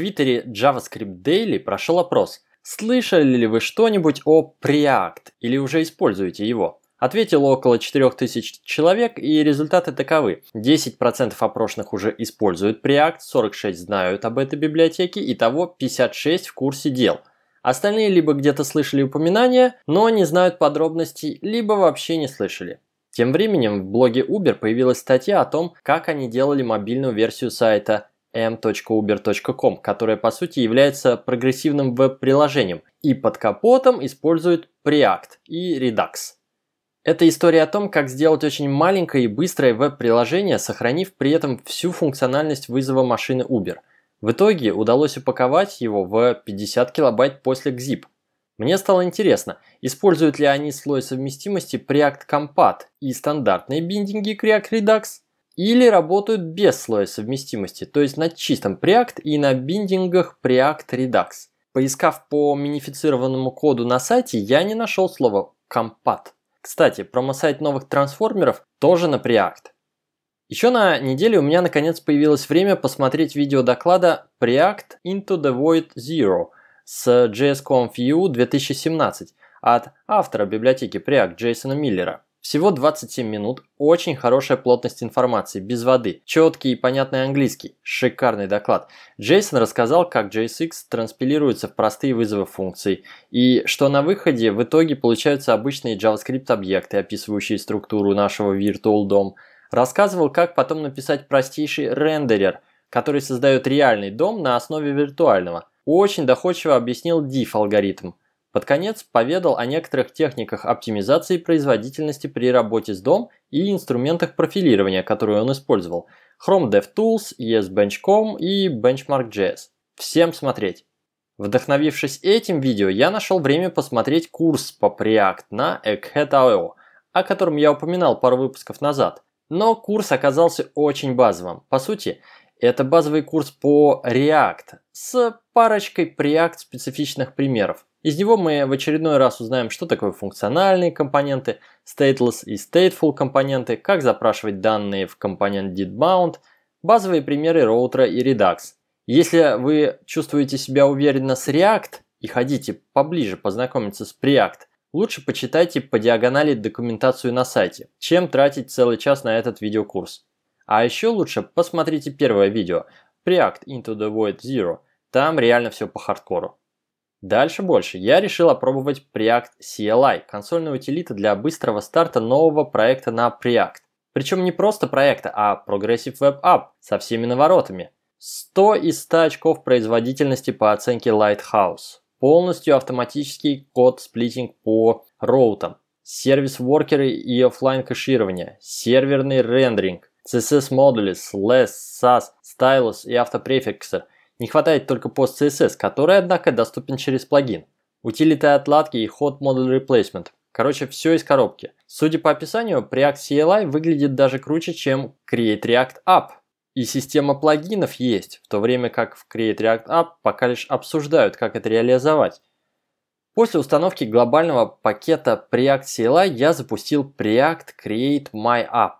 твиттере JavaScript Daily прошел опрос. Слышали ли вы что-нибудь о Preact или уже используете его? Ответило около 4000 человек и результаты таковы. 10% опрошенных уже используют Preact, 46 знают об этой библиотеке, и того 56 в курсе дел. Остальные либо где-то слышали упоминания, но не знают подробностей, либо вообще не слышали. Тем временем в блоге Uber появилась статья о том, как они делали мобильную версию сайта m.uber.com, которая по сути является прогрессивным веб-приложением и под капотом использует Preact и Redux. Это история о том, как сделать очень маленькое и быстрое веб-приложение, сохранив при этом всю функциональность вызова машины Uber. В итоге удалось упаковать его в 50 килобайт после XZIP. Мне стало интересно, используют ли они слой совместимости Preact Compat и стандартные биндинги Preact Redux, или работают без слоя совместимости, то есть на чистом Preact и на биндингах Preact Redux. Поискав по минифицированному коду на сайте, я не нашел слова Compat. Кстати, промо-сайт новых трансформеров тоже на Preact. Еще на неделе у меня наконец появилось время посмотреть видео доклада Preact Into the Void Zero с JSConf EU 2017 от автора библиотеки Preact Джейсона Миллера. Всего 27 минут, очень хорошая плотность информации, без воды, четкий и понятный английский, шикарный доклад. Джейсон рассказал, как JSX транспилируется в простые вызовы функций, и что на выходе в итоге получаются обычные JavaScript объекты, описывающие структуру нашего Virtual DOM. Рассказывал, как потом написать простейший рендерер, который создает реальный дом на основе виртуального. Очень доходчиво объяснил diff алгоритм. Под конец поведал о некоторых техниках оптимизации производительности при работе с DOM и инструментах профилирования, которые он использовал. Chrome DevTools, ESBench.com и Benchmark.js. Всем смотреть! Вдохновившись этим видео, я нашел время посмотреть курс по Preact на Egghead.io, о котором я упоминал пару выпусков назад. Но курс оказался очень базовым. По сути, это базовый курс по React с парочкой Preact специфичных примеров. Из него мы в очередной раз узнаем, что такое функциональные компоненты, stateless и stateful компоненты, как запрашивать данные в компонент didMount, базовые примеры роутера и Redux. Если вы чувствуете себя уверенно с React и хотите поближе познакомиться с Preact, лучше почитайте по диагонали документацию на сайте, чем тратить целый час на этот видеокурс. А еще лучше посмотрите первое видео Preact Into the Void Zero, там реально все по хардкору. Дальше больше. Я решил опробовать Preact CLI, консольная утилита для быстрого старта нового проекта на Preact. Причем не просто проекта, а Progressive Web App со всеми наворотами. 100 из 100 очков производительности по оценке Lighthouse. Полностью автоматический код-сплитинг по роутам. Сервис-воркеры и офлайн кэширование. Серверный рендеринг. CSS-модули, SLES, SAS, Stylus и автопрефиксер – не хватает только пост CSS, который, однако, доступен через плагин. Утилиты отладки и Hot Model Replacement. Короче, все из коробки. Судя по описанию, Preact CLI выглядит даже круче, чем Create React App. И система плагинов есть, в то время как в Create React App пока лишь обсуждают, как это реализовать. После установки глобального пакета Preact CLI я запустил Preact Create My App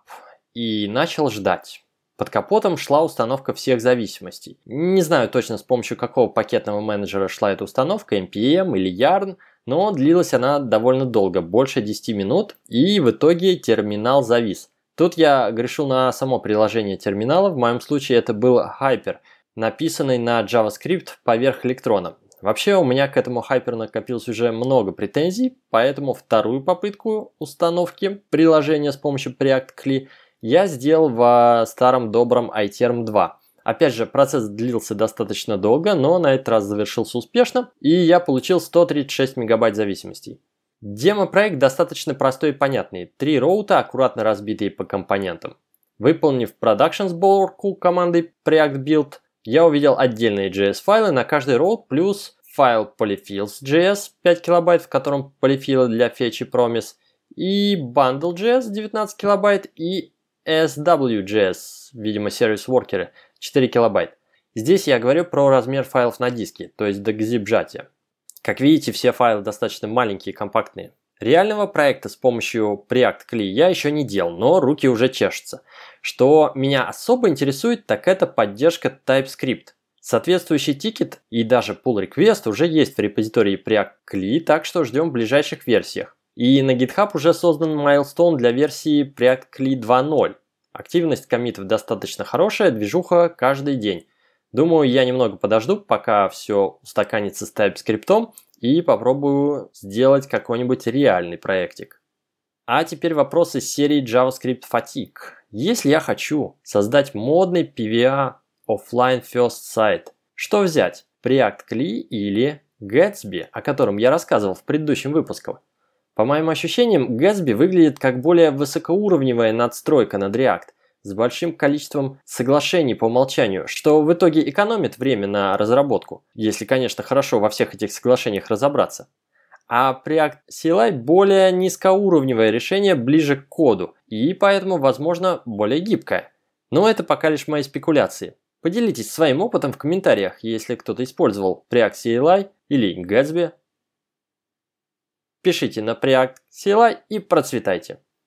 и начал ждать. Под капотом шла установка всех зависимостей. Не знаю точно с помощью какого пакетного менеджера шла эта установка, NPM или Yarn, но длилась она довольно долго, больше 10 минут, и в итоге терминал завис. Тут я грешил на само приложение терминала, в моем случае это был Hyper, написанный на JavaScript поверх электрона. Вообще у меня к этому Hyper накопилось уже много претензий, поэтому вторую попытку установки приложения с помощью Preact CLI я сделал в старом добром iTerm 2. Опять же, процесс длился достаточно долго, но на этот раз завершился успешно, и я получил 136 мегабайт зависимостей. Демо-проект достаточно простой и понятный. Три роута, аккуратно разбитые по компонентам. Выполнив production сборку командой Preact Build, я увидел отдельные JS-файлы на каждый роут плюс файл polyfills.js 5 килобайт, в котором полифилы для фетч и promise, и bundle.js 19 килобайт и SWJS, видимо, сервис-воркеры, 4 килобайт. Здесь я говорю про размер файлов на диске, то есть до zip сжатия. Как видите, все файлы достаточно маленькие и компактные. Реального проекта с помощью Preact CLI я еще не делал, но руки уже чешутся. Что меня особо интересует, так это поддержка TypeScript. Соответствующий тикет и даже pull request уже есть в репозитории Preact CLI, так что ждем в ближайших версиях. И на GitHub уже создан milestone для версии Preact CLI 2.0. Активность комитов достаточно хорошая, движуха каждый день. Думаю, я немного подожду, пока все устаканится с TypeScript и попробую сделать какой-нибудь реальный проектик. А теперь вопрос из серии JavaScript Fatigue. Если я хочу создать модный PVA Offline First Site, что взять? Preact CLI или Gatsby, о котором я рассказывал в предыдущем выпуске? По моим ощущениям, Gatsby выглядит как более высокоуровневая надстройка над React – с большим количеством соглашений по умолчанию, что в итоге экономит время на разработку, если, конечно, хорошо во всех этих соглашениях разобраться. А Preact CLI более низкоуровневое решение ближе к коду и поэтому, возможно, более гибкое. Но это пока лишь мои спекуляции. Поделитесь своим опытом в комментариях, если кто-то использовал Preact CLI или Gatsby. Пишите на Preact CLI и процветайте!